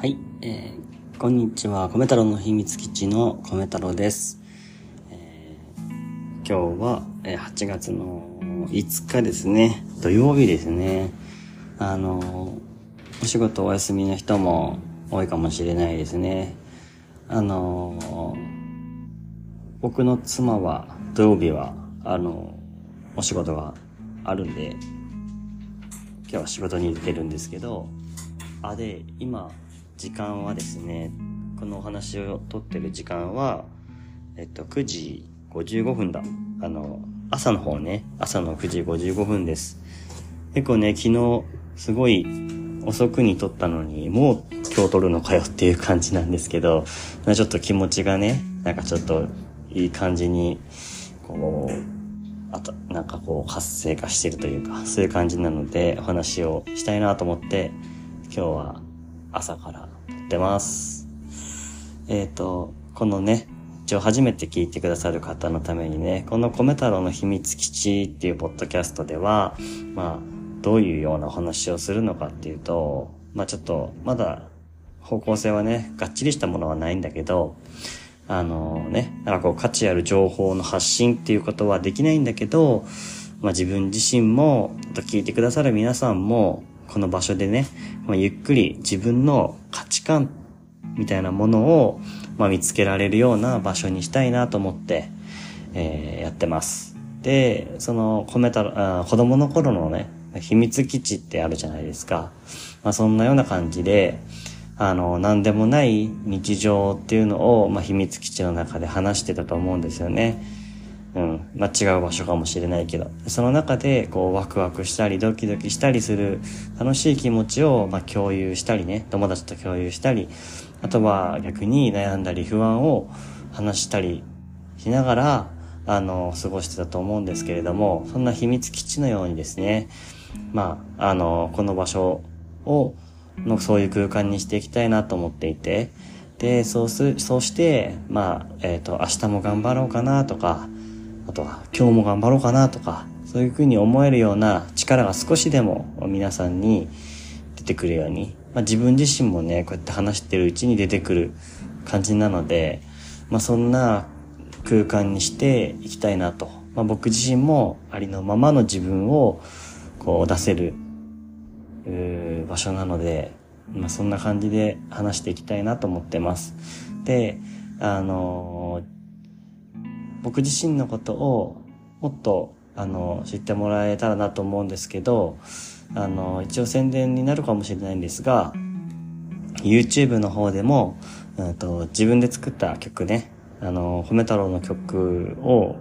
はい、えー、こんにちは。米太郎の秘密基地の米太郎です。えー、今日は、えー、8月の5日ですね。土曜日ですね。あのお仕事お休みの人も多いかもしれないですね。あの僕の妻は土曜日は、あのお仕事があるんで、今日は仕事に出てるんですけど、あ、で、今、時間はですね、このお話を撮ってる時間は、えっと、9時55分だ。あの、朝の方ね、朝の9時55分です。結構ね、昨日、すごい遅くに撮ったのに、もう今日撮るのかよっていう感じなんですけど、ちょっと気持ちがね、なんかちょっといい感じに、こう、あと、なんかこう活性化してるというか、そういう感じなので、お話をしたいなと思って、今日は朝からってます。えっ、ー、と、このね、一応初めて聞いてくださる方のためにね、この米太郎の秘密基地っていうポッドキャストでは、まあ、どういうようなお話をするのかっていうと、まあちょっと、まだ方向性はね、がっちりしたものはないんだけど、あのね、なんかこう価値ある情報の発信っていうことはできないんだけど、まあ自分自身も、と聞いてくださる皆さんも、この場所でね、まあ、ゆっくり自分の価値観みたいなものを、まあ、見つけられるような場所にしたいなと思って、えー、やってます。で、その、込めた、子供の頃のね、秘密基地ってあるじゃないですか。まあ、そんなような感じで、あの、何でもない日常っていうのを、まあ、秘密基地の中で話してたと思うんですよね。うん。まあ、違う場所かもしれないけど、その中で、こう、ワクワクしたり、ドキドキしたりする楽しい気持ちを、まあ、共有したりね、友達と共有したり、あとは逆に悩んだり不安を話したりしながら、あの、過ごしてたと思うんですけれども、そんな秘密基地のようにですね、まあ、あの、この場所を、のそういう空間にしていきたいなと思っていて、で、そうす、そうして、まあ、えっ、ー、と、明日も頑張ろうかなとか、あとは今日も頑張ろうかなとか、そういうふうに思えるような力が少しでも皆さんに出てくるように、まあ、自分自身もね、こうやって話してるうちに出てくる感じなので、まあ、そんな空間にしていきたいなと。まあ、僕自身もありのままの自分をこう出せる場所なので、まあ、そんな感じで話していきたいなと思ってます。で、あのー僕自身のことをもっとあの知ってもらえたらなと思うんですけどあの一応宣伝になるかもしれないんですが YouTube の方でも、うんと、自分で作った曲ねあの褒め太郎の曲を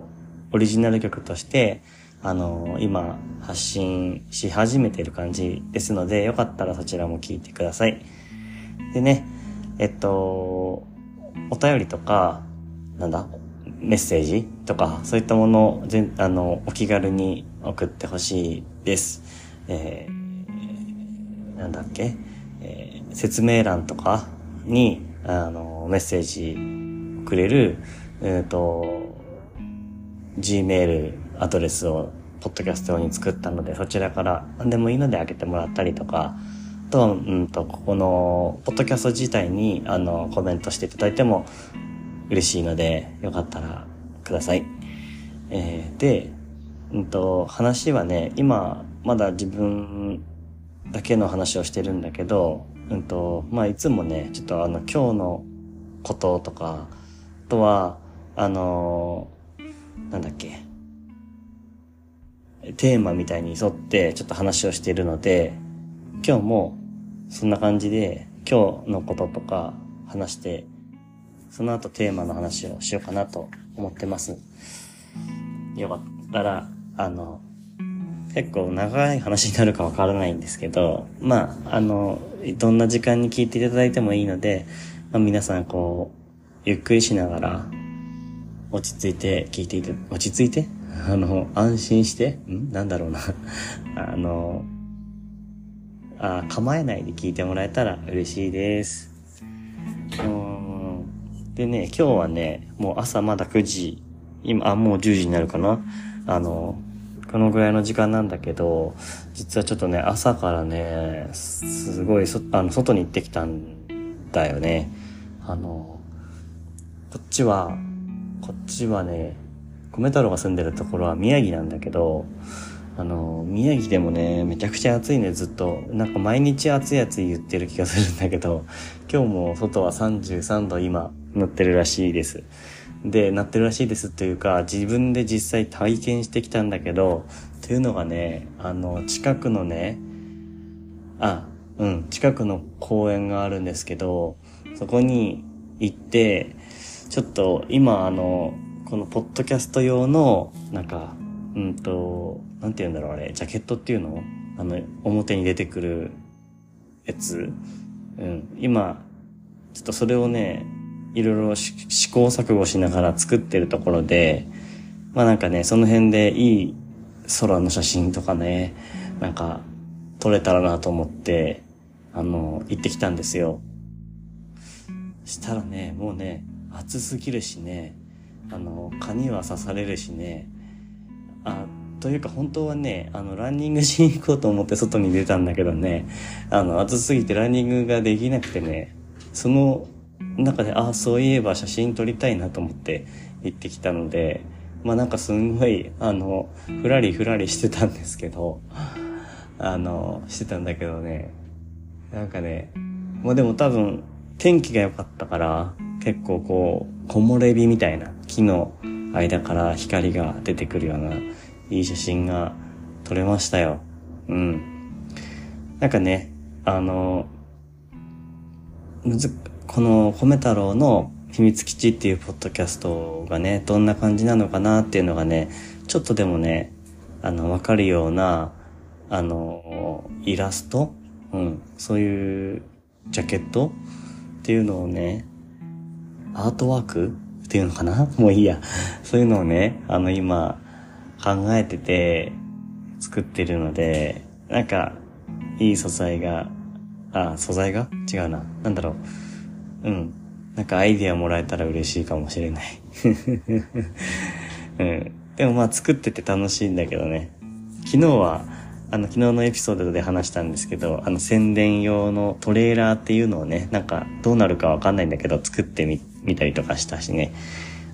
オリジナル曲としてあの今発信し始めている感じですのでよかったらそちらも聴いてください。でねえっとお便りとかなんだメッセージとか、そういったものを全、あの、お気軽に送ってほしいです。えー、なんだっけ、えー、説明欄とかに、あの、メッセージくれる、えっ、ー、と、Gmail アドレスを、ポッドキャスト用に作ったので、そちらから何でもいいので開けてもらったりとか、と、うんと、ここの、ポッドキャスト自体に、あの、コメントしていただいても嬉しいので、よかったらください。えー、で、うんと、話はね、今、まだ自分だけの話をしてるんだけど、うんと、まあ、いつもね、ちょっとあの、今日のこととか、あとは、あのー、なんだっけ、テーマみたいに沿ってちょっと話をしているので、今日もそんな感じで今日のこととか話してその後テーマの話をしようかなと思ってます。よかったら、あの、結構長い話になるかわからないんですけど、まあ、あの、どんな時間に聞いていただいてもいいので、まあ、皆さんこう、ゆっくりしながら、落ち着いて聞いていて、落ち着いて？あの、安心して、ん？なんだろうな あの、あ構えないで聞いてもらえたら嬉しいです。でね、今日はね、もう朝まだ9時、今、あ、もう10時になるかな。あの、このぐらいの時間なんだけど、実はちょっとね、朝からね、すごいそ、あの、外に行ってきたんったよね。あの、こっちは、こっちはね、米太郎が住んでるところは宮城なんだけど、あの、宮城でもね、めちゃくちゃ暑いね、ずっと。なんか毎日暑い暑い言ってる気がするんだけど、今日も外は33度今、塗ってるらしいです。で、なってるらしいですというか、自分で実際体験してきたんだけど、というのがね、あの、近くのね、あ、うん、近くの公園があるんですけど、そこに行って、ちょっと今あの、このポッドキャスト用の、なんか、うんと、なんて言うんだろうあれ、ジャケットっていうの？あの、表に出てくるやつ？うん。今、ちょっとそれをね、いろいろ試行錯誤しながら作ってるところで、まあなんかね、その辺でいい空の写真とかね、なんか撮れたらなと思って、あの、行ってきたんですよ。したらね、もうね、暑すぎるしね、あの、蚊には刺されるしね、あ、というか本当はね、あの、ランニングしに行こうと思って外に出たんだけどね、あの、暑すぎてランニングができなくてね、その中で、ああ、そういえば写真撮りたいなと思って行ってきたので、まあなんかすんごい、あの、ふらりふらりしてたんですけど、あの、してたんだけどね、なんかね、もうでも多分、天気が良かったから、結構こう、木漏れ日みたいな木の間から光が出てくるような、いい写真が撮れましたよ。うん。なんかね、あの、むず、この米太郎の秘密基地っていうポッドキャストがね、どんな感じなのかなっていうのがね、ちょっとでもね、あの、わかるような、あの、イラストうん、そういうジャケットっていうのをね、アートワークっていうのかな？もういいや。そういうのをね、あの、今、考えてて、作ってるので、なんか、いい素材が、あ、素材が？違うな。なんだろう。うん。なんかアイディアもらえたら嬉しいかもしれない。うん。でもまあ作ってて楽しいんだけどね。昨日は、あの、昨日のエピソードで話したんですけど、あの、宣伝用のトレーラーっていうのをね、なんか、どうなるかわかんないんだけど、作ってみ、みたりとかしたしね。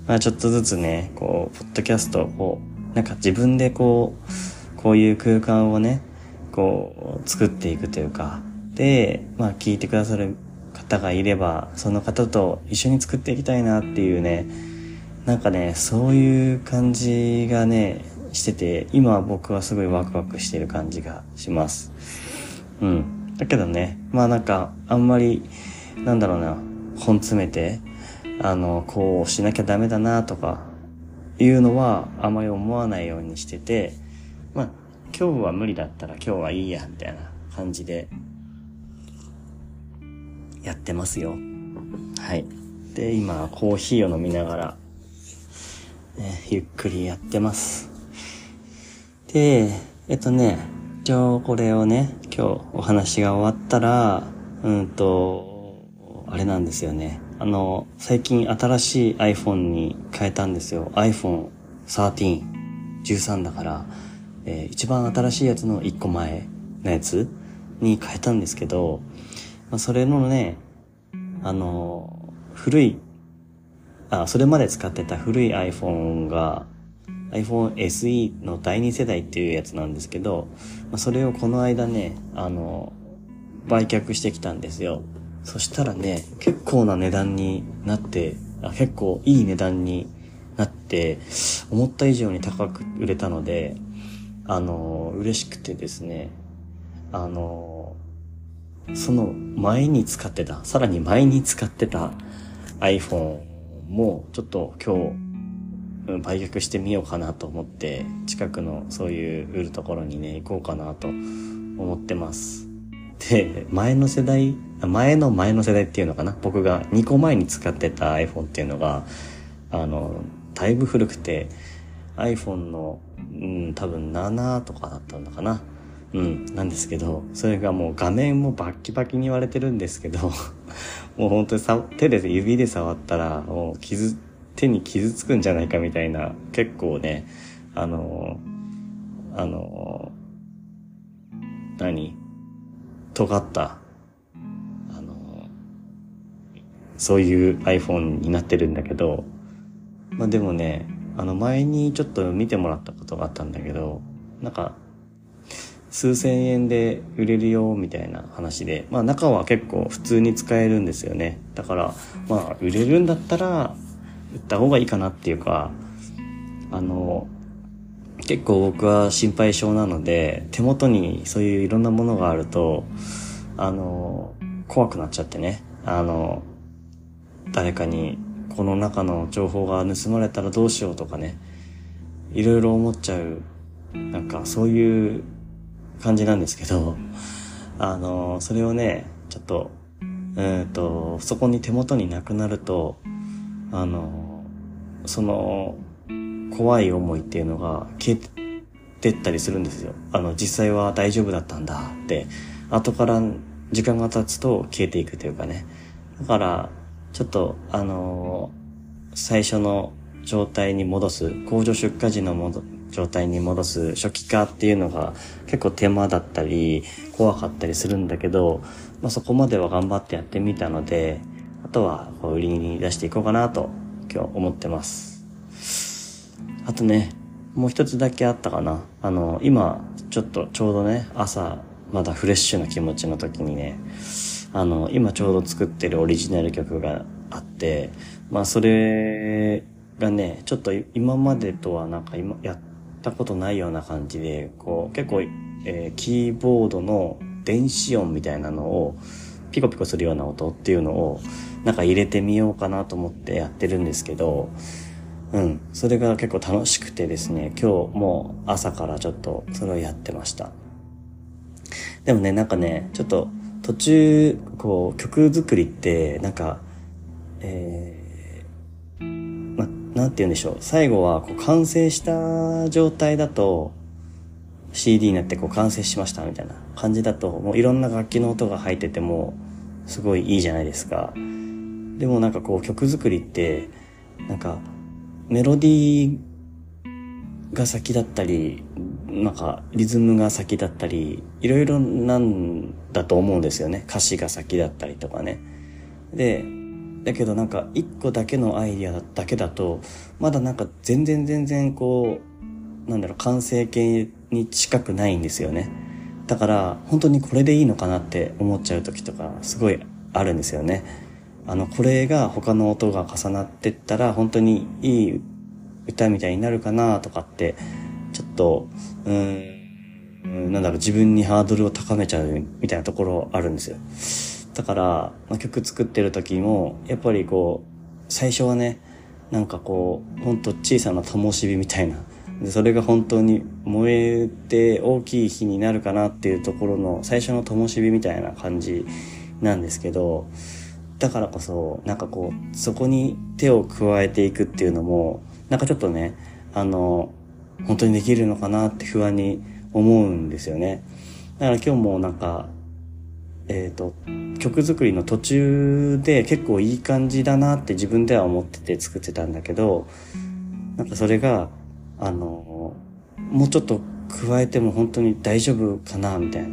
まあ、ちょっとずつね、こう、ポッドキャストを、なんか自分でこう、こういう空間をね、こう、作っていくというか、で、まあ、聞いてくださる方がいれば、その方と一緒に作っていきたいなっていうね、なんかね、そういう感じがね、してて、今僕はすごいワクワクしてる感じがします。うん。だけどね、まあなんか、あんまり、なんだろうな、本詰めて、あの、こうしなきゃダメだなとか、いうのはあまり思わないようにしてて、まあ、今日は無理だったら今日はいいや、みたいな感じで、やってますよ。はい。で、今、コーヒーを飲みながら、ね、ゆっくりやってます。で、えっとね、一応これをね、今日お話が終わったら、うんと、あれなんですよね。あの、最近新しい iPhone に変えたんですよ。iPhone 13、13だから、えー、一番新しいやつの1個前のやつに変えたんですけど、まあ、それのね、あの、古い、あ、それまで使ってた古い iPhone が、iPhone SE の第2世代っていうやつなんですけど、まあ、それをこの間ね、あの、売却してきたんですよ。そしたらね、結構な値段になって、あ結構いい値段になって、思った以上に高く売れたので、あの、嬉しくてですね、あの、その前に使ってた、さらに前に使ってた iPhone もちょっと今日売却してみようかなと思って近くのそういう売るところにね行こうかなと思ってます。で、前の世代、前の前の世代っていうのかな？僕が2個前に使ってた iPhone っていうのが、あの、だいぶ古くて iPhone の、うん、多分7とかだったのかな？うん、なんですけど、それがもう画面もバッキバキに割れてるんですけど、もう本当にさ手で指で触ったら、もう傷、手に傷つくんじゃないかみたいな、結構ね、あの、あの、何？尖った、あの、そういう iPhone になってるんだけど、まあでもね、あの前にちょっと見てもらったことがあったんだけど、なんか、数千円で売れるよみたいな話で、まあ中は結構普通に使えるんですよね。だから、まあ売れるんだったら売った方がいいかなっていうか、あの、結構僕は心配性なので、手元にそういういろんなものがあると、あの、怖くなっちゃってね。あの、誰かにこの中の情報が盗まれたらどうしようとかね、いろいろ思っちゃう、なんかそういう感じなんですけど、あの、それをね、ちょっと、えっ、と、そこに手元になくなると、あの、その、怖い思いっていうのが消えてったりするんですよ。あの、実際は大丈夫だったんだって、後から時間が経つと消えていくというかね。だから、ちょっと、あの、最初の状態に戻す、工場出荷時の状態に戻す初期化っていうのが結構手間だったり、怖かったりするんだけど、まあ、そこまでは頑張ってやってみたので、あとはこう売りに出していこうかなと今日思ってます。あとね、もう一つだけあったかな。あの、今、ちょっとちょうどね、朝、まだフレッシュな気持ちの時にね、あの、今ちょうど作ってるオリジナル曲があって、まあそれがね、ちょっと今までとはなんか今やったことないような感じで、こう結構、えー、キーボードの電子音みたいなのをピコピコするような音っていうのをなんか入れてみようかなと思ってやってるんですけど、うん。それが結構楽しくてですね、今日も朝からちょっとそれをやってました。でもね、なんかね、ちょっと途中、こう、曲作りって、なんか、えー、ま、なんて言うんでしょう。最後は、こう、完成した状態だと、CD になってこう完成しましたみたいな感じだと、もういろんな楽器の音が入ってても、すごいいいじゃないですか。でもなんかこう曲作りって、なんか、メロディーが先だったり、なんかリズムが先だったり、いろいろなんだと思うんですよね。歌詞が先だったりとかね。で、だけどなんか一個だけのアイディアだけだと、まだなんか全然全然こう、なんだろう、完成形に近くないんですよね。だから本当にこれでいいのかなって思っちゃう時とかすごいあるんですよね。あの、これが他の音が重なってったら本当にいい歌みたいになるかなとかって、ちょっと、うん、なんだろう、自分にハードルを高めちゃうみたいなところあるんですよ。だから、まあ、曲作ってる時も、やっぱりこう、最初はね、なんかこう、ほんと小さな灯火みたいな。で、それが本当に燃えて大きい火になるかなっていうところの最初の灯火みたいな感じなんですけど、だからこそ、なんかこう、そこに手を加えていくっていうのも、なんかちょっとね、あの、本当にできるのかなって不安に思うんですよね。だから今日もなんか、えっ、ー、と、曲作りの途中で結構いい感じだなって自分では思ってて作ってたんだけど、なんかそれが、あの、もうちょっと加えても本当に大丈夫かなみたいな。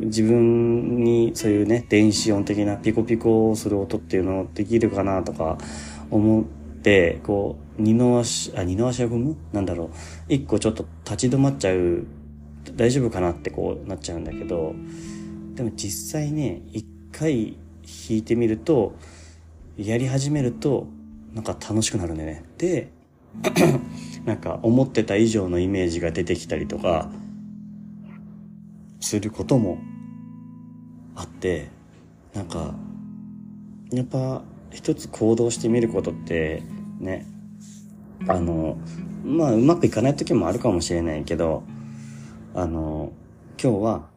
自分にそういうね、電子音的なピコピコする音っていうのできるかなとか思って、こう、二の足、あ、二の足を踏む？なんだろう。一個ちょっと立ち止まっちゃう、大丈夫かなってこうなっちゃうんだけど、でも実際ね、一回弾いてみると、やり始めると、なんか楽しくなるんだよね。で、なんか思ってた以上のイメージが出てきたりとか、することもあって、なんか、やっぱ一つ行動してみることってね、あの、まあうまくいかない時もあるかもしれないけど、あの、今日は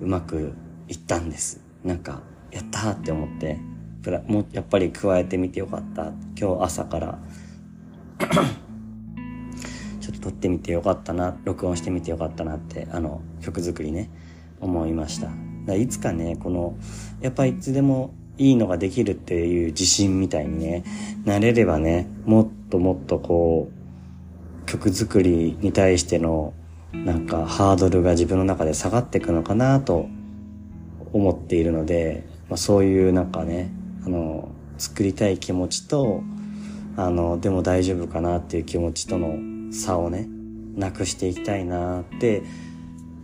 うまくいったんです。なんか、やったーって思って、プラもやっぱり加えてみてよかった。今日朝から ちょっと撮ってみてよかったな、録音してみてよかったなって、あの、曲作りね、思いました。だいつかね、この、やっぱいつでもいいのができるっていう自信みたいにね、なれればね、もっともっとこう、曲作りに対しての、なんかハードルが自分の中で下がっていくのかなと思っているので、まあ、そういうなんかね、あの、作りたい気持ちと、あの、でも大丈夫かなっていう気持ちとの差をね、なくしていきたいなって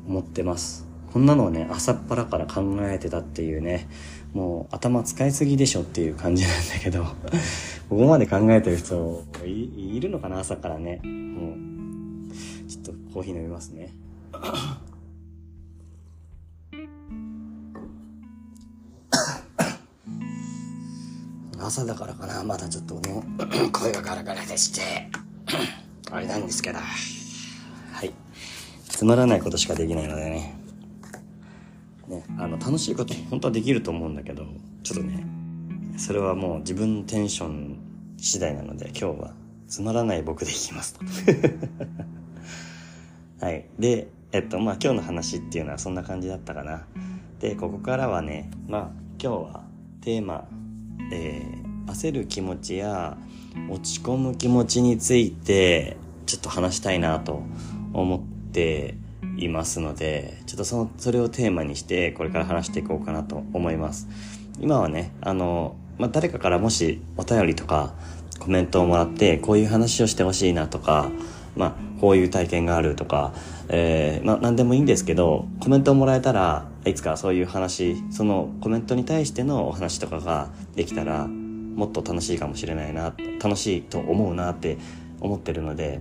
思ってます。こんなのをね、朝っぱらから考えてたっていうね、もう頭使いすぎでしょっていう感じなんだけど、ここまで考えてる人いるのかな朝からね。もう、ちょっとコーヒー飲みますね。朝だからかなまだちょっとね、声がガラガラでして、あれなんですけど、はい。つまらないことしかできないのでね。ね、あの、楽しいこと本当はできると思うんだけど、ちょっとね、それはもう自分のテンション次第なので、今日はつまらない僕でいきますと。はい。で、えっと、まあ今日の話っていうのはそんな感じだったかな。で、ここからはね、まあ今日はテーマ、えー、焦る気持ちや落ち込む気持ちについてちょっと話したいなと思っていますので、ちょっとその、それをテーマにしてこれから話していこうかなと思います。今はね、あの、まあ、誰かからもしお便りとかコメントをもらってこういう話をしてほしいなとか、まあ、こういう体験があるとか、えー、まあ、何でもいいんですけど、コメントをもらえたら、いつかそういう話、そのコメントに対してのお話とかができたら、もっと楽しいかもしれないな、楽しいと思うなって思ってるので、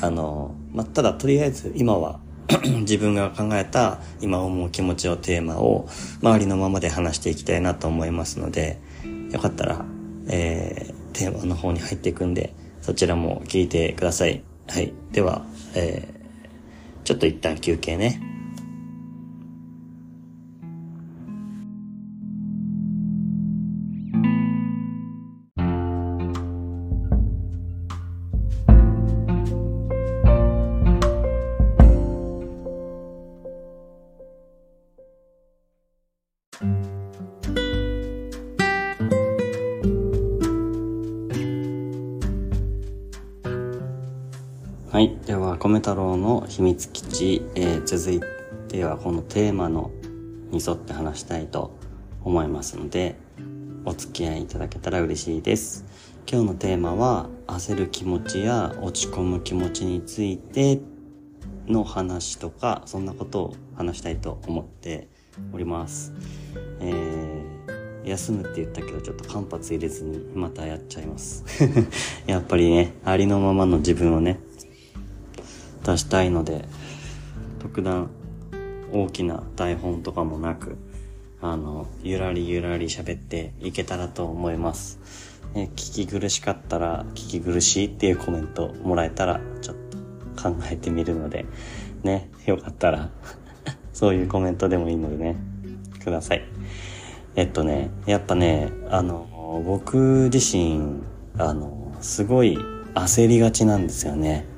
あの、まあ、ただとりあえず今は 自分が考えた今思う気持ちをテーマを周りのままで話していきたいなと思いますので、よかったら、えー、テーマの方に入っていくんで、そちらも聞いてください。はい。では、えー、ちょっと一旦休憩ね。秘密基地、えー、続いてはこのテーマのに沿って話したいと思いますので、お付き合いいただけたら嬉しいです。今日のテーマは、焦る気持ちや落ち込む気持ちについての話とか、そんなことを話したいと思っております。えー、休むって言ったけど、ちょっと間髪入れずにまたやっちゃいます。やっぱりね、ありのままの自分をね、出したいので、特段大きな台本とかもなく、あの、ゆらりゆらり喋っていけたらと思います。え聞き苦しかったら、聞き苦しいっていうコメントもらえたら、ちょっと考えてみるので、ね、よかったら そういうコメントでもいいのでね、ください。えっとね、やっぱね、あの、僕自身、あの、すごい焦りがちなんですよね。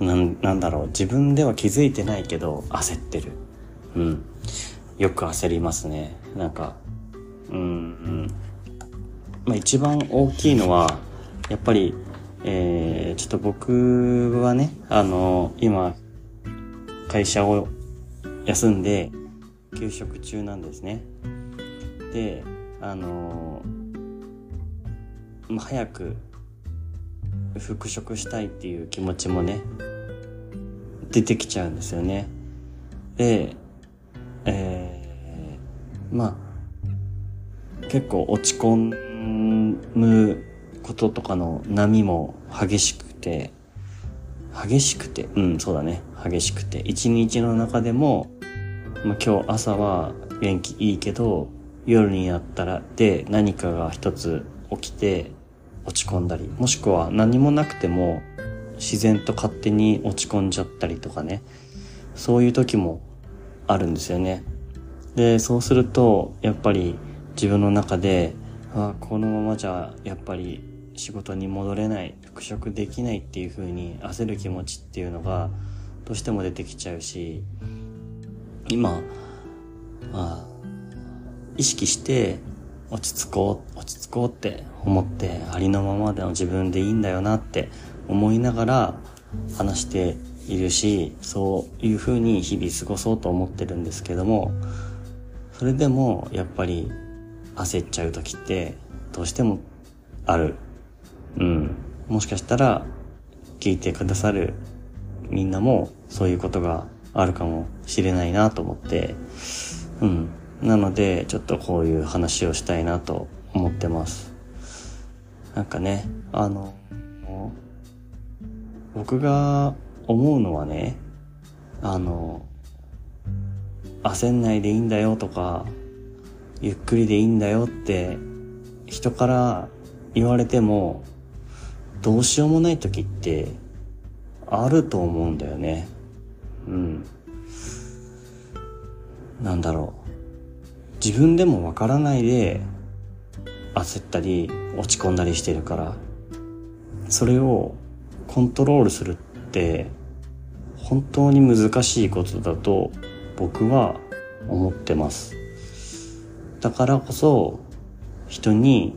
なんなんだろう自分では気づいてないけど焦ってる。うん。よく焦りますね。なんかうんうん。まあ一番大きいのはやっぱりえー、ちょっと僕はねあの今会社を休んで休職中なんですね。であのまあ、早く復職したいっていう気持ちもね出てきちゃうんですよね。でえー、まあ結構落ち込むこととかの波も激しくて激しくて？うんそうだね。激しくて。一日の中でも、まあ、今日朝は元気いいけど夜になったらで何かが一つ起きて落ち込んだり、もしくは何もなくても自然と勝手に落ち込んじゃったりとかね、そういう時もあるんですよね。で、そうすると、やっぱり自分の中で、あこのままじゃやっぱり仕事に戻れない、復職できないっていう風に焦る気持ちっていうのがどうしても出てきちゃうし、今、あ、意識して落ち着こう、落ち着こうって思って、ありのままでの自分でいいんだよなって思いながら話しているし、そういう風に日々過ごそうと思ってるんですけども、それでもやっぱり焦っちゃう時ってどうしてもある。うん。もしかしたら、聞いてくださるみんなもそういうことがあるかもしれないなと思って、うん。なので、ちょっとこういう話をしたいなと思ってます。なんかね、あの、僕が思うのはね、あの、焦んないでいいんだよとか、ゆっくりでいいんだよって人から言われてもどうしようもない時ってあると思うんだよね。うん。なんだろう。自分でもわからないで焦ったり落ち込んだりしてるから、それをコントロールするって本当に難しいことだと僕は思ってます。だからこそ人に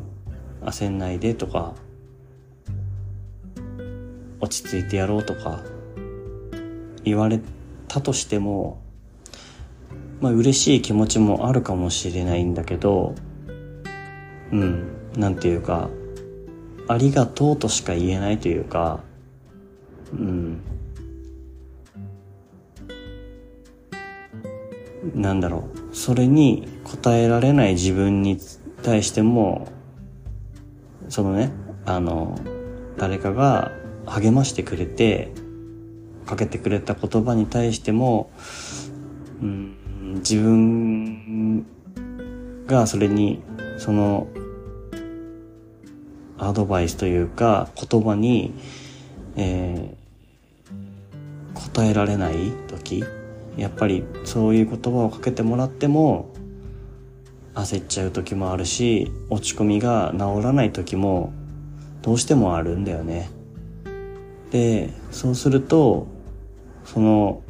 焦んないでとか落ち着いてやろうとか言われたとしてもまあ嬉しい気持ちもあるかもしれないんだけどうんなんていうかありがとうとしか言えないというかうん。なんだろう。それに応えられない自分に対してもそのねあの誰かが励ましてくれてかけてくれた言葉に対しても、うん、自分がそれにそのアドバイスというか言葉に、えー、答えられない時やっぱりそういう言葉をかけてもらっても焦っちゃう時もあるし落ち込みが治らない時もどうしてもあるんだよね。でそうするとその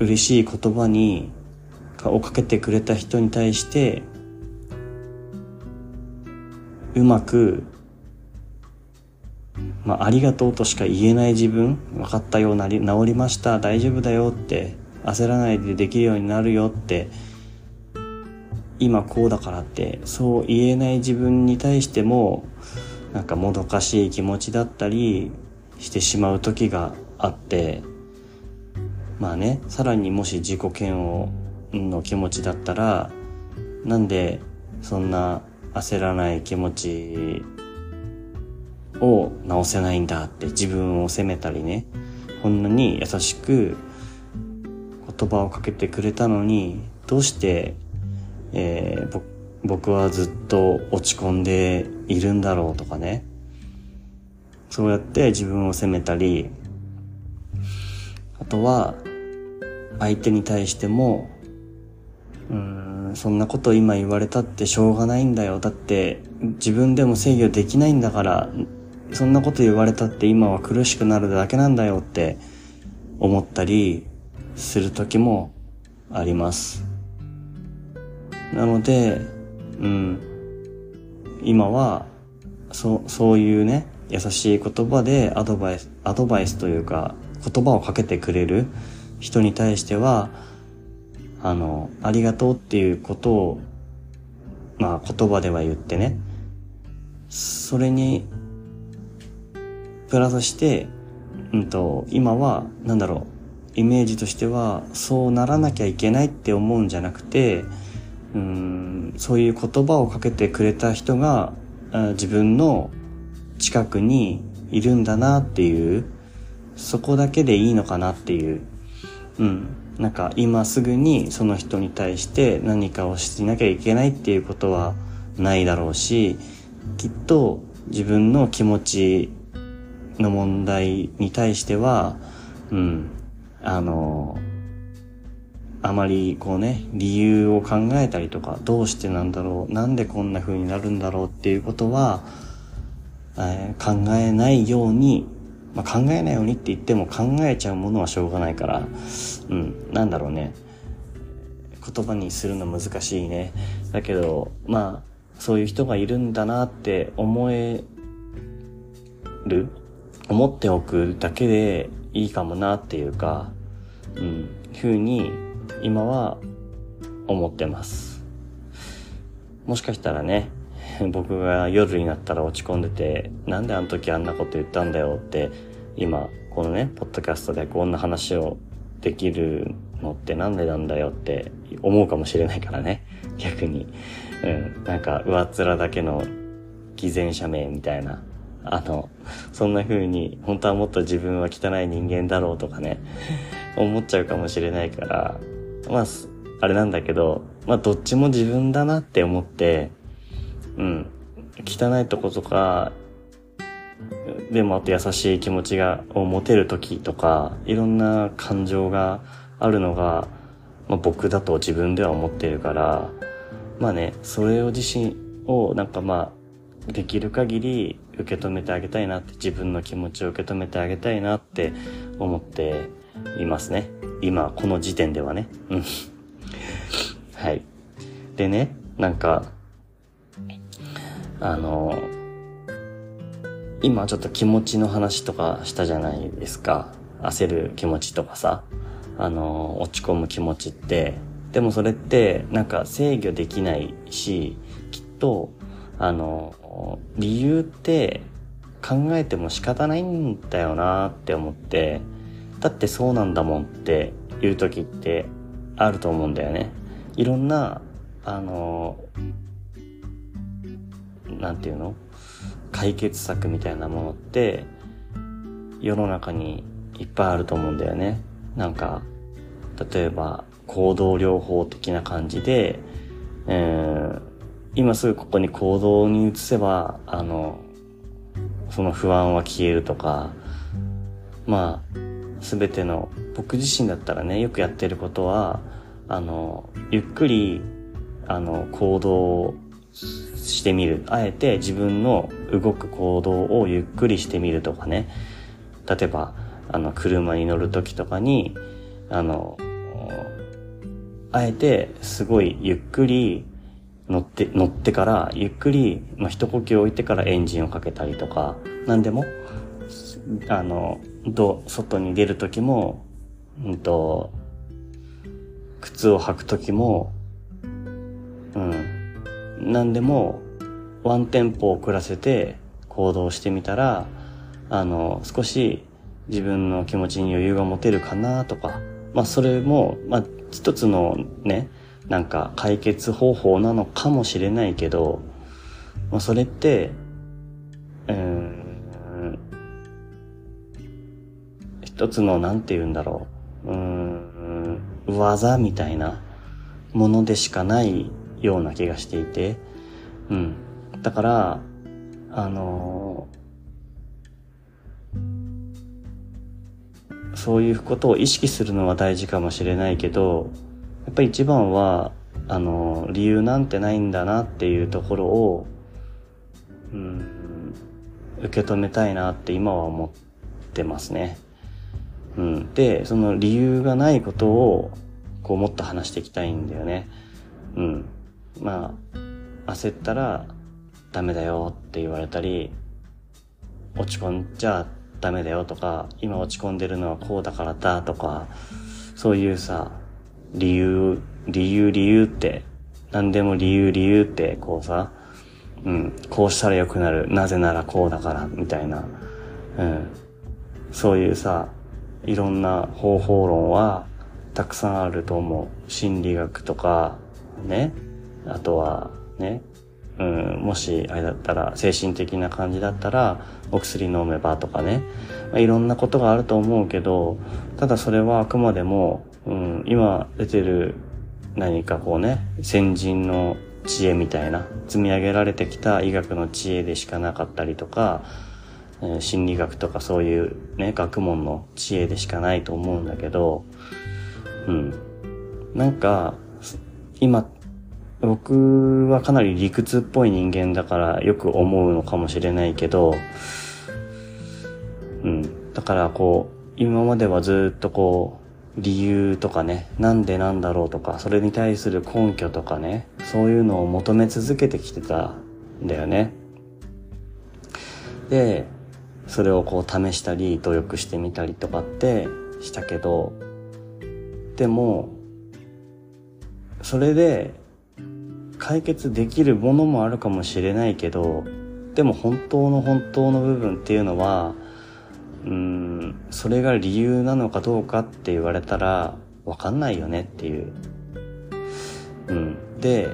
嬉しい言葉にをかけてくれた人に対してうまくまあ、ありがとうとしか言えない自分分かったようなり治りました大丈夫だよって焦らないでできるようになるよって今こうだからってそう言えない自分に対してもなんかもどかしい気持ちだったりしてしまう時があってまあねさらにもし自己嫌悪の気持ちだったらなんでそんな焦らない気持ちを直せないんだって自分を責めたりねこんなに優しく言葉をかけてくれたのにどうしてえー、僕はずっと落ち込んでいるんだろうとかね。そうやって自分を責めたり、あとは、相手に対しても、うん、そんなこと今言われたってしょうがないんだよ。だって自分でも制御できないんだから、そんなこと言われたって今は苦しくなるだけなんだよって思ったりする時もあります。なので、うん、今は、そ、そういうね、優しい言葉でアドバイス、アドバイスというか、言葉をかけてくれる人に対しては、あの、ありがとうっていうことを、まあ言葉では言ってね、それに、プラスして、うんと、今は、なんだろう、イメージとしては、そうならなきゃいけないって思うんじゃなくて、うんそういう言葉をかけてくれた人が自分の近くにいるんだなっていうそこだけでいいのかなっていう。うん。なんか今すぐにその人に対して何かをしなきゃいけないっていうことはないだろうしきっと自分の気持ちの問題に対してはうんあのあまりこうね、理由を考えたりとか、どうしてなんだろう、なんでこんな風になるんだろうっていうことは、えー、考えないように、まあ、考えないようにって言っても考えちゃうものはしょうがないから、うん、なんだろうね。言葉にするの難しいね。だけど、まあ、そういう人がいるんだなって思える思っておくだけでいいかもなっていうか、うん、ふうに今は思ってます。もしかしたらね、僕が夜になったら落ち込んでて、なんであの時あんなこと言ったんだよって、今、このね、ポッドキャストでこんな話をできるのってなんでなんだよって思うかもしれないからね。逆に。うん。なんか、上っ面だけの偽善者名みたいな。あの、そんな風に、本当はもっと自分は汚い人間だろうとかね、思っちゃうかもしれないから、まあ、あれなんだけど、まあ、どっちも自分だなって思って、うん。汚いとことか、でもあと優しい気持ちが、を持てる時とか、いろんな感情があるのが、まあ、僕だと自分では思ってるから、まあね、それを自身をなんかまあ、できる限り受け止めてあげたいなって、自分の気持ちを受け止めてあげたいなって思っていますね。今、この時点ではね。うん。はい。でね、なんか、あの、今ちょっと気持ちの話とかしたじゃないですか。焦る気持ちとかさ。あの、落ち込む気持ちって、でもそれってなんか制御できないし、きっと、あの、理由って考えても仕方ないんだよなって思って、だってそうなんだもんっていう時ってあると思うんだよね。いろんな、あの、なんていうの？解決策みたいなものって世の中にいっぱいあると思うんだよね。なんか、例えば行動療法的な感じで、えー、今すぐここに行動に移せば、あの、その不安は消えるとか、まあ、すべての、僕自身だったらね、よくやってることは、あの、ゆっくり、あの、行動してみる。あえて自分の動く行動をゆっくりしてみるとかね。例えば、あの、車に乗るときとかに、あの、あえてすごいゆっくり乗って、乗ってから、ゆっくり、まあ、一呼吸置いてからエンジンをかけたりとか、なんでも、あの、ど、外に出るときも、うんと、靴を履くときも、うん、なんでも、ワンテンポ遅らせて行動してみたら、あの、少し自分の気持ちに余裕が持てるかなとか、まあそれも、まあ一つのね、なんか解決方法なのかもしれないけど、まあそれって、うん、一つのなんて言うんだろう、うん、技みたいなものでしかないような気がしていて、うん。だから、あのそういうことを意識するのは大事かもしれないけど、やっぱり一番は、あの、理由なんてないんだなっていうところを、うん、受け止めたいなって今は思ってますね。うん。で、その理由がないことを、こうもっと話していきたいんだよね。うん。まあ、焦ったらダメだよって言われたり、落ち込んじゃダメだよとか、今落ち込んでるのはこうだからだとか、そういうさ、理由、理由理由って、何でも理由理由ってこうさ、うん、こうしたら良くなる、なぜならこうだから、みたいな、うん、そういうさ、いろんな方法論はたくさんあると思う。心理学とか、ね、あとは、ね、うん、もし、あれだったら、精神的な感じだったら、お薬飲めばとかね、まあ、いろんなことがあると思うけど、ただそれはあくまでも、うん、今出てる何かこうね、先人の知恵みたいな、積み上げられてきた医学の知恵でしかなかったりとか、え、心理学とかそういうね、学問の知恵でしかないと思うんだけど、うん。なんか、今僕はかなり理屈っぽい人間だからよく思うのかもしれないけど、うん。だからこう、今まではずっとこう、理由とかね、なんでなんだろうとか、それに対する根拠とかね、そういうのを求め続けてきてたんだよね。で、それをこう試したり、努力してみたりとかってしたけど、でも、それで解決できるものもあるかもしれないけどでも本当の本当の部分っていうのはうんそれが理由なのかどうかって言われたらわかんないよねっていう。うん、で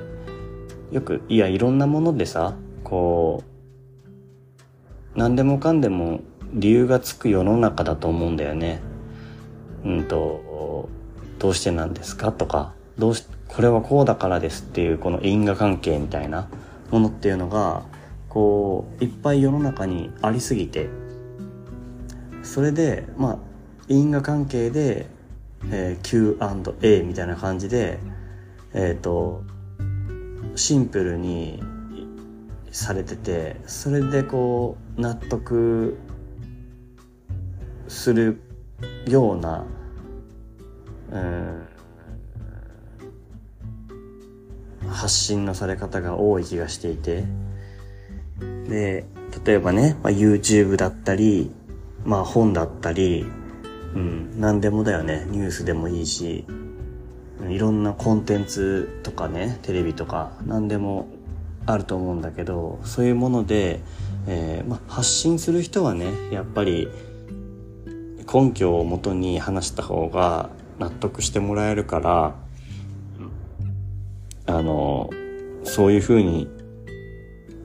よくいやいろんなものでさこう何でもかんでも理由がつく世の中だと思うんだよね。うんとどうしてなんですかとかどうしこれはこうだからですっていうこの因果関係みたいなものっていうのがこういっぱい世の中にありすぎてそれでまあ因果関係で、えー、Q&A みたいな感じでえっ、ー、とシンプルにされててそれでこう納得するようなうん発信のされ方が多い気がしていて。で例えばね、まあ、YouTube だったりまあ本だったりうん。何でもだよね。ニュースでもいいしいろんなコンテンツとかねテレビとか何でもあると思うんだけどそういうもので、えーまあ、発信する人はねやっぱり根拠をもとに話した方が納得してもらえるからあのそういうふうに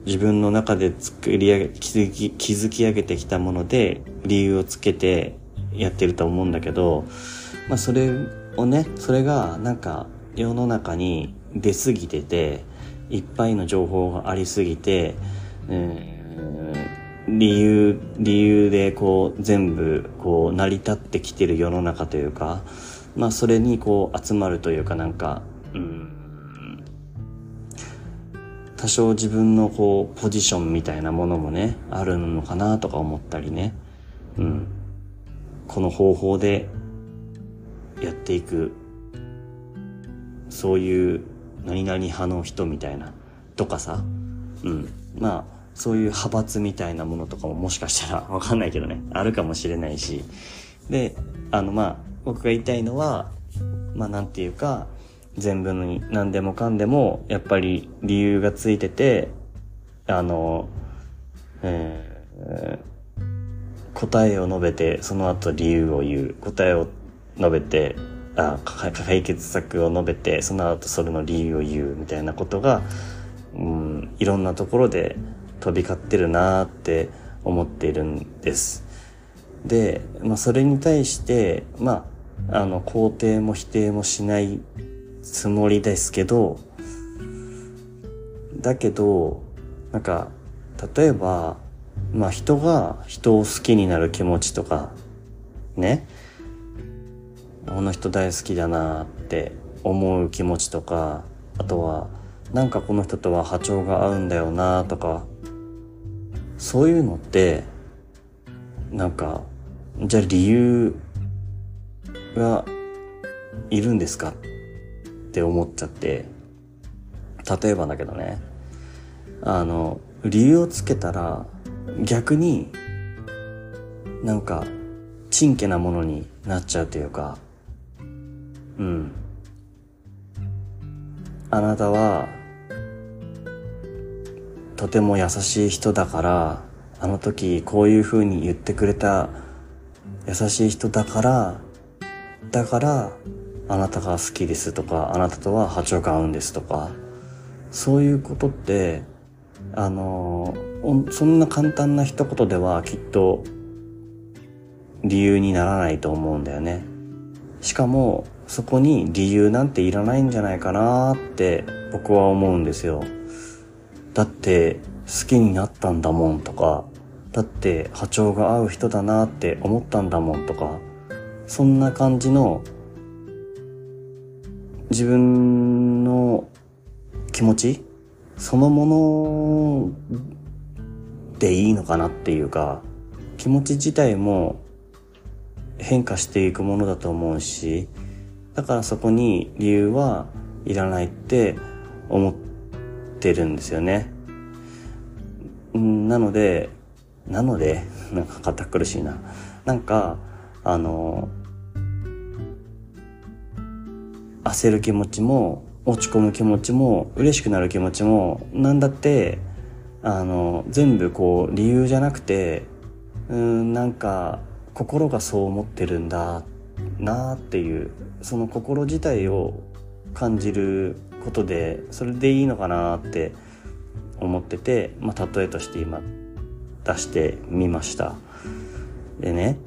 自分の中で作り上げ築き築き上げてきたもので理由をつけてやってると思うんだけど、まあ、それをねそれがなんか世の中に出過ぎてていっぱいの情報がありすぎて、理由理由でこう全部こう成り立ってきてる世の中というか、まあ、それにこう集まるというかなんか、うん、多少自分のこうポジションみたいなものもねあるのかなとか思ったりね。うん。この方法でやっていくそういう何々派の人みたいなとかさ？うん。まあそういう派閥みたいなものとかももしかしたらわかんないけどね。あるかもしれないし。であのまあ僕が言いたいのはまあなんていうか全部に何でもかんでもやっぱり理由がついててあの、えー、答えを述べてその後理由を言う答えを述べてあ解決策を述べてその後それの理由を言うみたいなことが、うん、いろんなところで飛び交ってるなって思っているんです。で、まあ、それに対してまああの肯定も否定もしないつもりですけど、だけど、なんか、例えば、まあ人が人を好きになる気持ちとか、ね、この人大好きだなって思う気持ちとか、あとは、なんかこの人とは波長が合うんだよなとか、そういうのって、なんか、じゃあ理由がいるんですか？って思っちゃって、例えばだけどね、あの、理由をつけたら逆になんか、ちんけなものになっちゃうというか、うん。あなたは、とても優しい人だから、あの時こういう風に言ってくれた優しい人だから、だからあなたが好きですとか、あなたとは波長が合うんですとか、そういうことって、あの、そんな簡単な一言ではきっと理由にならないと思うんだよね。しかも、そこに理由なんていらないんじゃないかなって僕は思うんですよ。だって好きになったんだもんとか、だって波長が合う人だなって思ったんだもんとか、そんな感じの自分の気持ちそのものでいいのかなっていうか気持ち自体も変化していくものだと思うしだからそこに理由はいらないって思ってるんですよね。なのでなので なんか堅苦しいな。なんかあの焦る気持ちも落ち込む気持ちも嬉しくなる気持ちもなんだってあの全部こう理由じゃなくてうんなんか心がそう思ってるんだなっていうその心自体を感じることでそれでいいのかなって思ってて、まあ、例えとして今出してみました。でね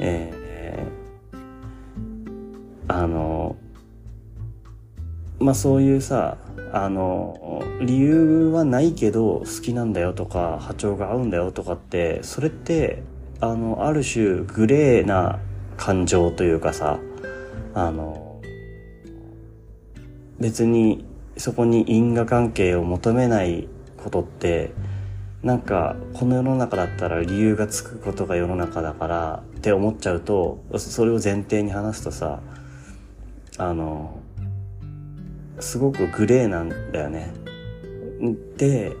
えー、あのまあそういうさあの理由はないけど好きなんだよとか波長が合うんだよとかってそれってあのある種グレーな感情というかさあの別にそこに因果関係を求めないことってなんかこの世の中だったら理由がつくことが世の中だからって思っちゃうとそれを前提に話すとさあのすごくグレーなんだよね。で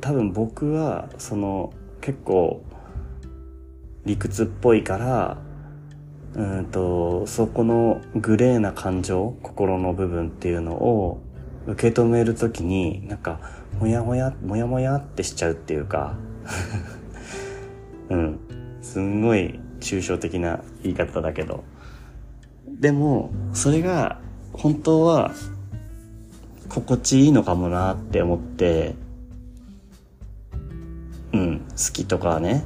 多分僕はその結構理屈っぽいからうんとそこのグレーな感情心の部分っていうのを受け止めるときになんかもやもやもやもやってしちゃうっていうか うんすんごい抽象的な言い方だけどでもそれが本当は心地いいのかもなって思ってうん好きとかね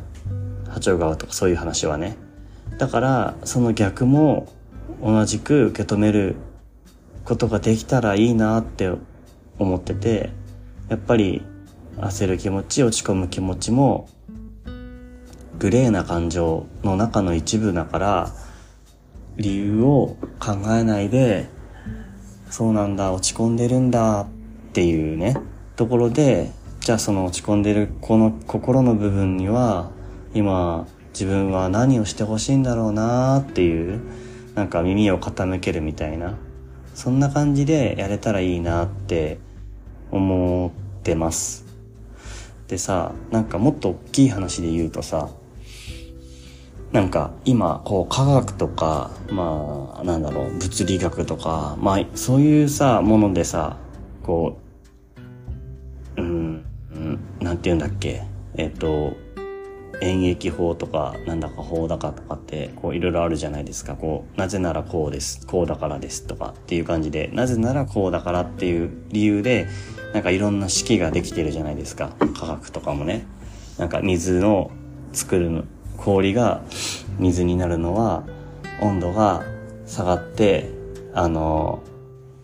波長川とかそういう話はね。だからその逆も同じく受け止めることができたらいいなって思っててやっぱり焦る気持ち落ち込む気持ちもグレーな感情の中の一部だから理由を考えないでそうなんだ落ち込んでるんだっていうねところでじゃあその落ち込んでるこの心の部分には今自分は何をしてほしいんだろうなっていうなんか耳を傾けるみたいなそんな感じでやれたらいいなって思ってます。でさなんかもっと大きい話で言うとさなんか今こう科学とかまあなんだろう物理学とかまあそういうさものでさこううんなんて言うんだっけ？えっ、と演劇法とかなんだか法だかとかってこういろいろあるじゃないですか。こうなぜならこうですこうだからですとかっていう感じでなぜならこうだからっていう理由でなんかいろんな式ができてるじゃないですか。科学とかもね。なんか水の作る氷が水になるのは温度が下がってあの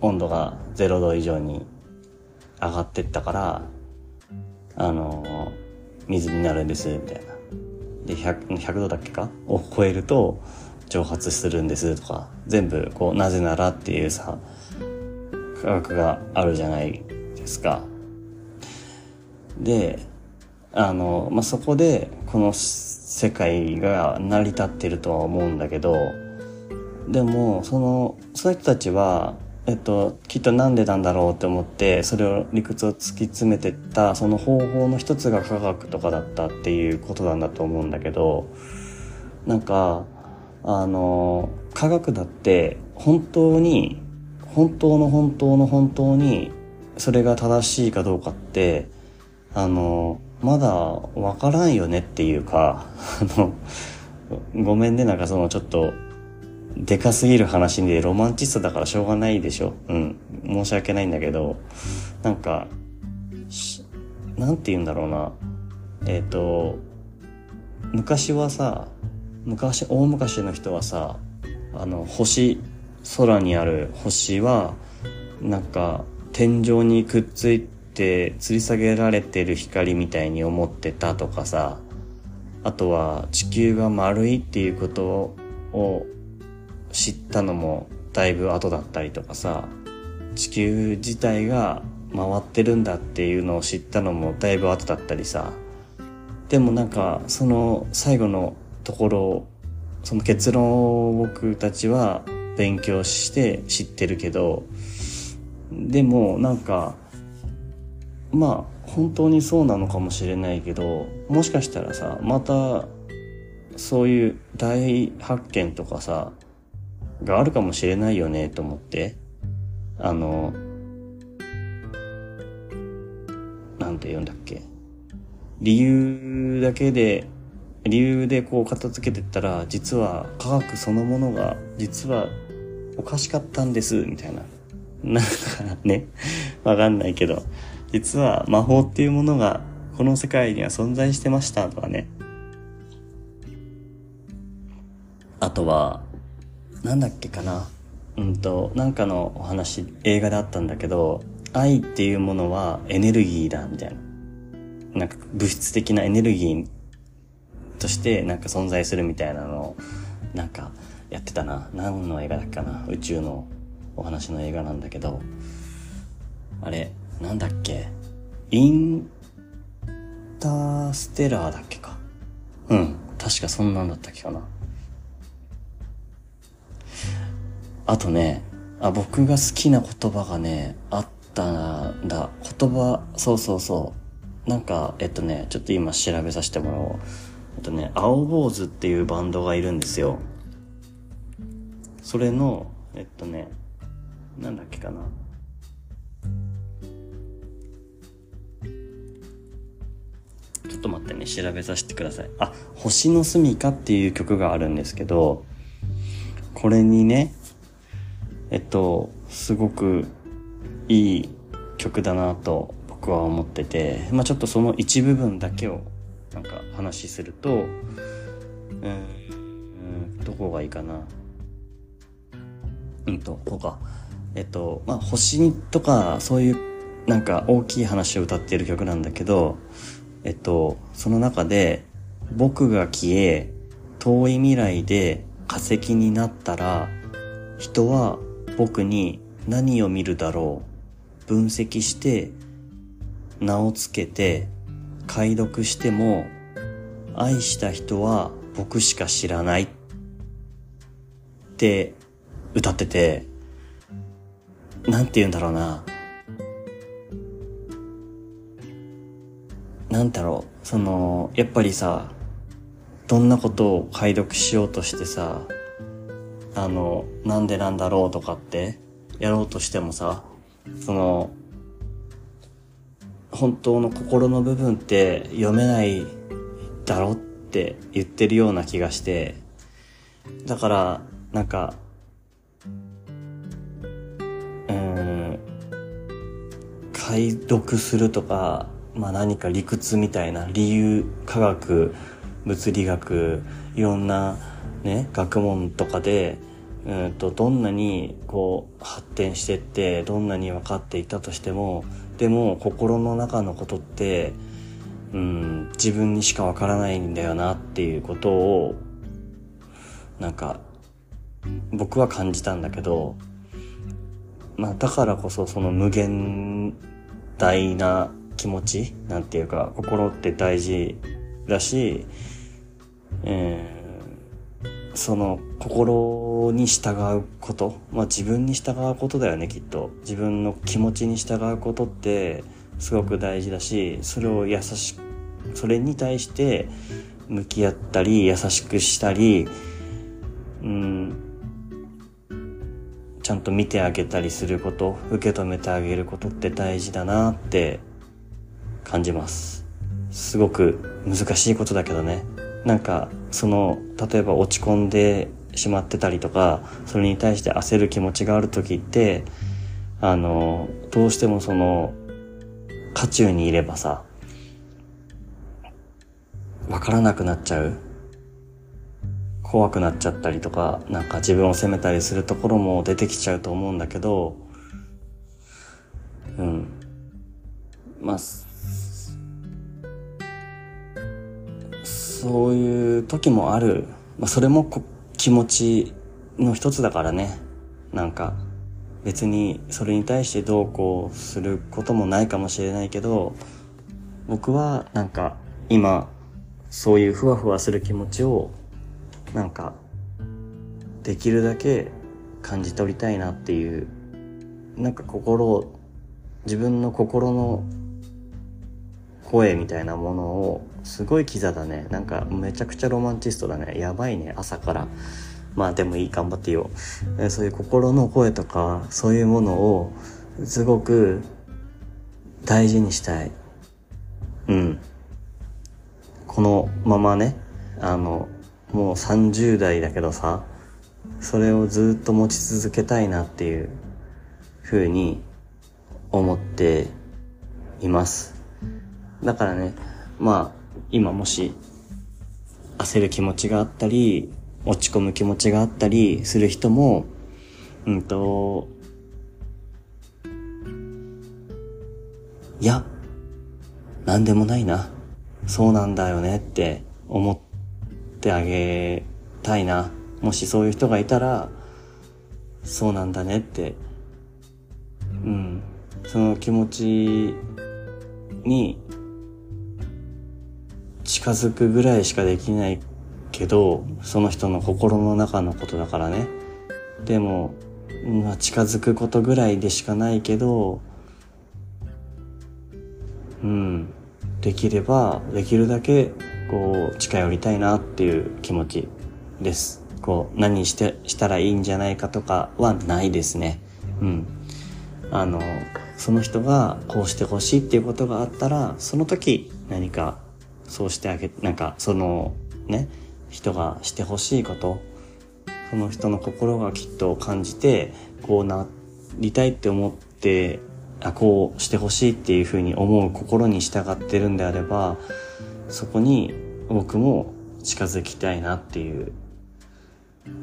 温度が0度以上に上がってったからあの水になるんですみたいなで 100, 100度だっけか？を超えると蒸発するんですとか全部こうなぜならっていうさ科学があるじゃないですか。であの、まあ、そこでこの世界が成り立ってるとは思うんだけどでもそのその人たちはえっと、きっとなんでなんだろうって思ってそれを理屈を突き詰めてったその方法の一つが科学とかだったっていうことなんだと思うんだけどなんかあの科学だって本当に本当の本当の本当にそれが正しいかどうかってあのまだわからんよねっていうかあのごめんねなんかそのちょっとでかすぎる話でロマンチストだからしょうがないでしょうん。申し訳ないんだけど、なんか、なんて言うんだろうな。えっ、ー、と、昔はさ、昔、大昔の人はさ、あの、星、空にある星は、なんか、天井にくっついって吊り下げられてる光みたいに思ってたとかさ、あとは地球が丸いっていうことを知ったのもだいぶ後だったりとかさ地球自体が回ってるんだっていうのを知ったのもだいぶ後だったりさでもなんかその最後のところその結論を僕たちは勉強して知ってるけどでもなんかまあ本当にそうなのかもしれないけどもしかしたらさまたそういう大発見とかさがあるかもしれないよねと思って。あの、なんて言うんだっけ。理由だけで、理由でこう片付けてったら、実は科学そのものが、実はおかしかったんです、みたいな。なんかね、わかんないけど、実は魔法っていうものがこの世界には存在してましたとかね。あとは、なんだっけかな。うんと、なんかのお話、映画であったんだけど、愛っていうものはエネルギーだ、みたいな。なんか物質的なエネルギーとしてなんか存在するみたいなのを、なんかやってたな。何の映画だっけかな。宇宙のお話の映画なんだけど、あれ、なんだっけ？インターステラーだっけか？うん。確かそんなんだったっけかな。あとね、あ、僕が好きな言葉がね、あったんだ。言葉、そうそうそう。なんか、えっとね、ちょっと今調べさせてもらおう。えっとね、青坊主っていうバンドがいるんですよ。それの、えっとね、なんだっけかな。ちょっと待ってね、調べさせてください。あ、星の住処っていう曲があるんですけど、これにね、えっと、すごくいい曲だなと僕は思ってて、まあちょっとその一部分だけをなんか話すると、うん、どこがいいかな。うんと、こうか。えっと、まあ星とかそういうなんか大きい話を歌ってる曲なんだけど、えっと、その中で僕が消え、遠い未来で化石になったら、人は僕に何を見るだろう分析して名をつけて解読しても愛した人は僕しか知らないって歌っててなんて言うんだろうな。なんだろうそのやっぱりさどんなことを解読しようとしてさあの、なんでなんだろうとかってやろうとしてもさ、その、本当の心の部分って読めないだろって言ってるような気がして、だから、なんか、うん、解読するとか、まあ何か理屈みたいな理由、科学、物理学、いろんなね、学問とかで、うんと、どんなにこう発展してって、どんなに分かっていたとしても、でも心の中のことって、うん、自分にしか分からないんだよなっていうことを、なんか、僕は感じたんだけど、まあだからこそその無限大な気持ちなんていうか、心って大事だし、えーその心に従うこと、まあ自分に従うことだよね、きっと。自分の気持ちに従うことってすごく大事だし、それを優しく、それに対して向き合ったり、優しくしたり、うん、ちゃんと見てあげたりすること、受け止めてあげることって大事だなって感じます。すごく難しいことだけどね。なんかその例えば落ち込んでしまってたりとかそれに対して焦る気持ちがある時ってあのどうしてもその渦中にいればさわからなくなっちゃう怖くなっちゃったりとかなんか自分を責めたりするところも出てきちゃうと思うんだけどうんまあそういう時もある。まあ、それも気持ちの一つだからね。なんか、別にそれに対してどうこうすることもないかもしれないけど、僕はなんか今、そういうふわふわする気持ちを、なんか、できるだけ感じ取りたいなっていう、なんか心を、自分の心の声みたいなものをすごいキザだねなんかめちゃくちゃロマンチストだねやばいね朝からまあでもいい、頑張ってよ。そういう心の声とか、そういうものを、すごく大事にしたい。うん。このままね、あの、もう30代だけどさ、それをずっと持ち続けたいなっていうふうに思っています。だからね、まあ、今もし焦る気持ちがあったり、落ち込む気持ちがあったりする人も、うんと、いや、なんでもないな。そうなんだよねって思ってあげたいな。もしそういう人がいたら、そうなんだねって、うん、その気持ちに近づくぐらいしかできないけど、その人の心の中のことだからね。でも、まあ、近づくことぐらいでしかないけど、うん、できれば、できるだけ、こう、近寄りたいなっていう気持ちです。こう、何して、したらいいんじゃないかとかはないですね。うん。あの、その人がこうしてほしいっていうことがあったら、その時何かそうしてあげ、なんかそのね、人がしてほしいこと、その人の心がきっと感じて、こうなりたいって思って、あ、こうしてほしいっていうふうに思う心に従ってるんであれば、そこに僕も近づきたいなっていう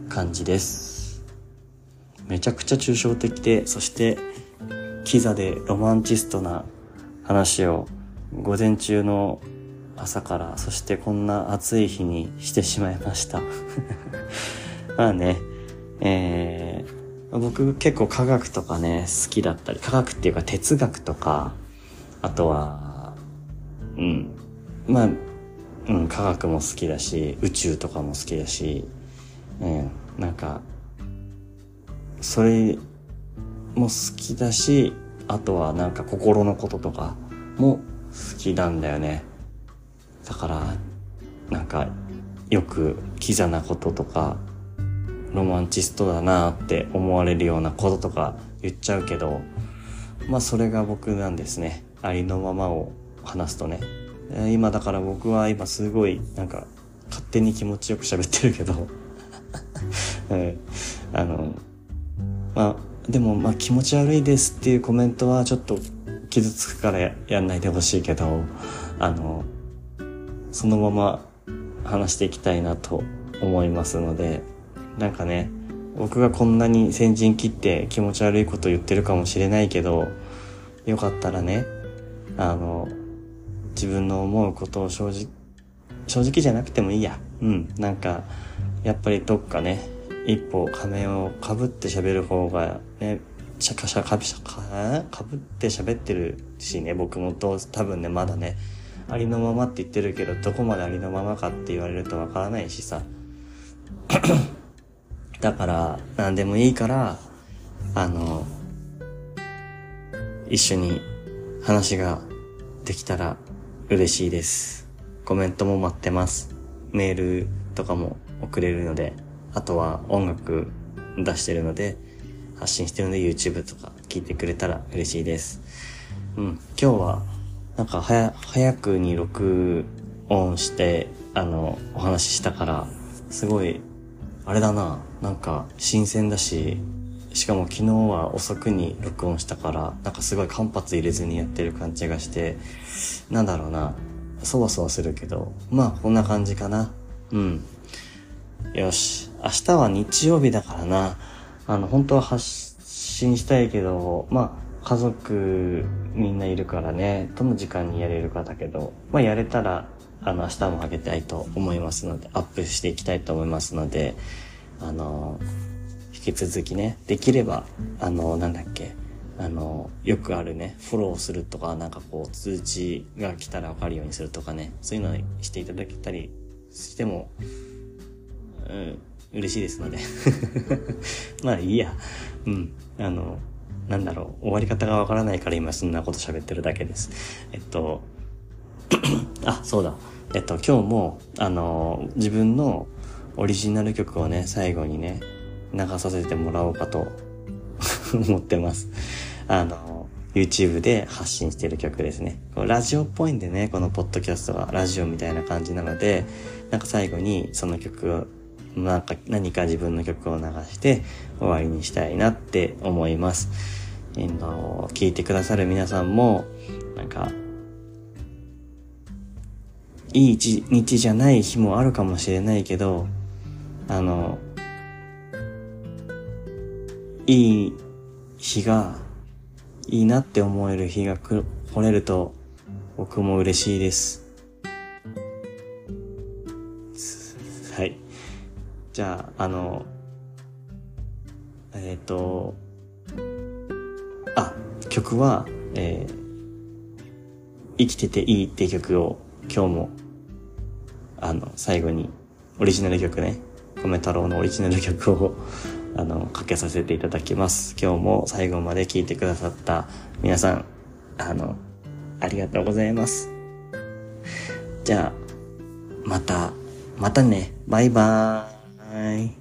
感じです。めちゃくちゃ抽象的で、そしてキザでロマンチストな話を午前中の朝から、そしてこんな暑い日にしてしまいました。まあね、えー、僕結構科学とかね、好きだったり、科学っていうか哲学とか、あとは、うん、まあ、うん、科学も好きだし、宇宙とかも好きだし、うん、なんか、それも好きだし、あとはなんか心のこととかも好きなんだよね。だからなんかよくキザなこととかロマンチストだなって思われるようなこととか言っちゃうけどまあそれが僕なんですね。ありのままを話すとね。今だから僕は今すごいなんか勝手に気持ちよく喋ってるけど、あのまあでもまあ気持ち悪いですっていうコメントはちょっと傷つくからやんないでほしいけどあのそのまま話していきたいなと思いますので、なんかね、僕がこんなに先陣切って気持ち悪いこと言ってるかもしれないけど、よかったらね、あの、自分の思うことを正直、正直じゃなくてもいいや。うん。なんか、やっぱりどっかね、一歩仮面をかぶって喋る方がね、シャカシャカシャカ、かぶって喋ってるしね、僕もと多分ね、まだね、ありのままって言ってるけど、どこまでありのままかって言われるとわからないしさ。だから、何でもいいから、あの、一緒に話ができたら嬉しいです。コメントも待ってます。メールとかも送れるので、あとは音楽出してるので、発信してるので YouTube とか聞いてくれたら嬉しいです。うん、今日はなんか早、早くに録音して、あの、お話ししたから、すごい、あれだな、なんか新鮮だし、しかも昨日は遅くに録音したから、なんかすごい間髪入れずにやってる感じがして、なんだろうな、そわそわするけど、まあこんな感じかな。うん。よし。明日は日曜日だからな。あの、本当は発信したいけど、まあ、家族みんないるからね、どの時間にやれるかだけど、まあやれたら、あの、明日もあげたいと思いますので、アップしていきたいと思いますので、あの、引き続きね、できれば、あの、なんだっけ、あの、よくあるね、フォローするとか、なんかこう、通知が来たらわかるようにするとかね、そういうのしていただけたりしても、うん、嬉しいですので まあいいや。うん。あの、なんだろう、終わり方がわからないから今そんなこと喋ってるだけです。えっと、あ、そうだ。えっと、今日も、あの、自分のオリジナル曲をね、最後にね、流させてもらおうかと 思ってます。あの、YouTube で発信してる曲ですね。ラジオっぽいんでね、このポッドキャストはラジオみたいな感じなので、なんか最後にその曲、なんか何か自分の曲を流して終わりにしたいなって思います。えの、聞いてくださる皆さんも、なんか、いい一日じゃない日もあるかもしれないけど、あの、いい日が、いいなって思える日が来れると、僕も嬉しいです。じゃあ、あの、えっ、ー、と、あ、曲は、えー、生きてていいって曲を今日も、あの、最後に、オリジナル曲ね、米太郎のオリジナル曲をあの、かけさせていただきます。今日も最後まで聞いてくださった皆さん、あの、ありがとうございます。じゃあ、また、またね。バイバーイ。哎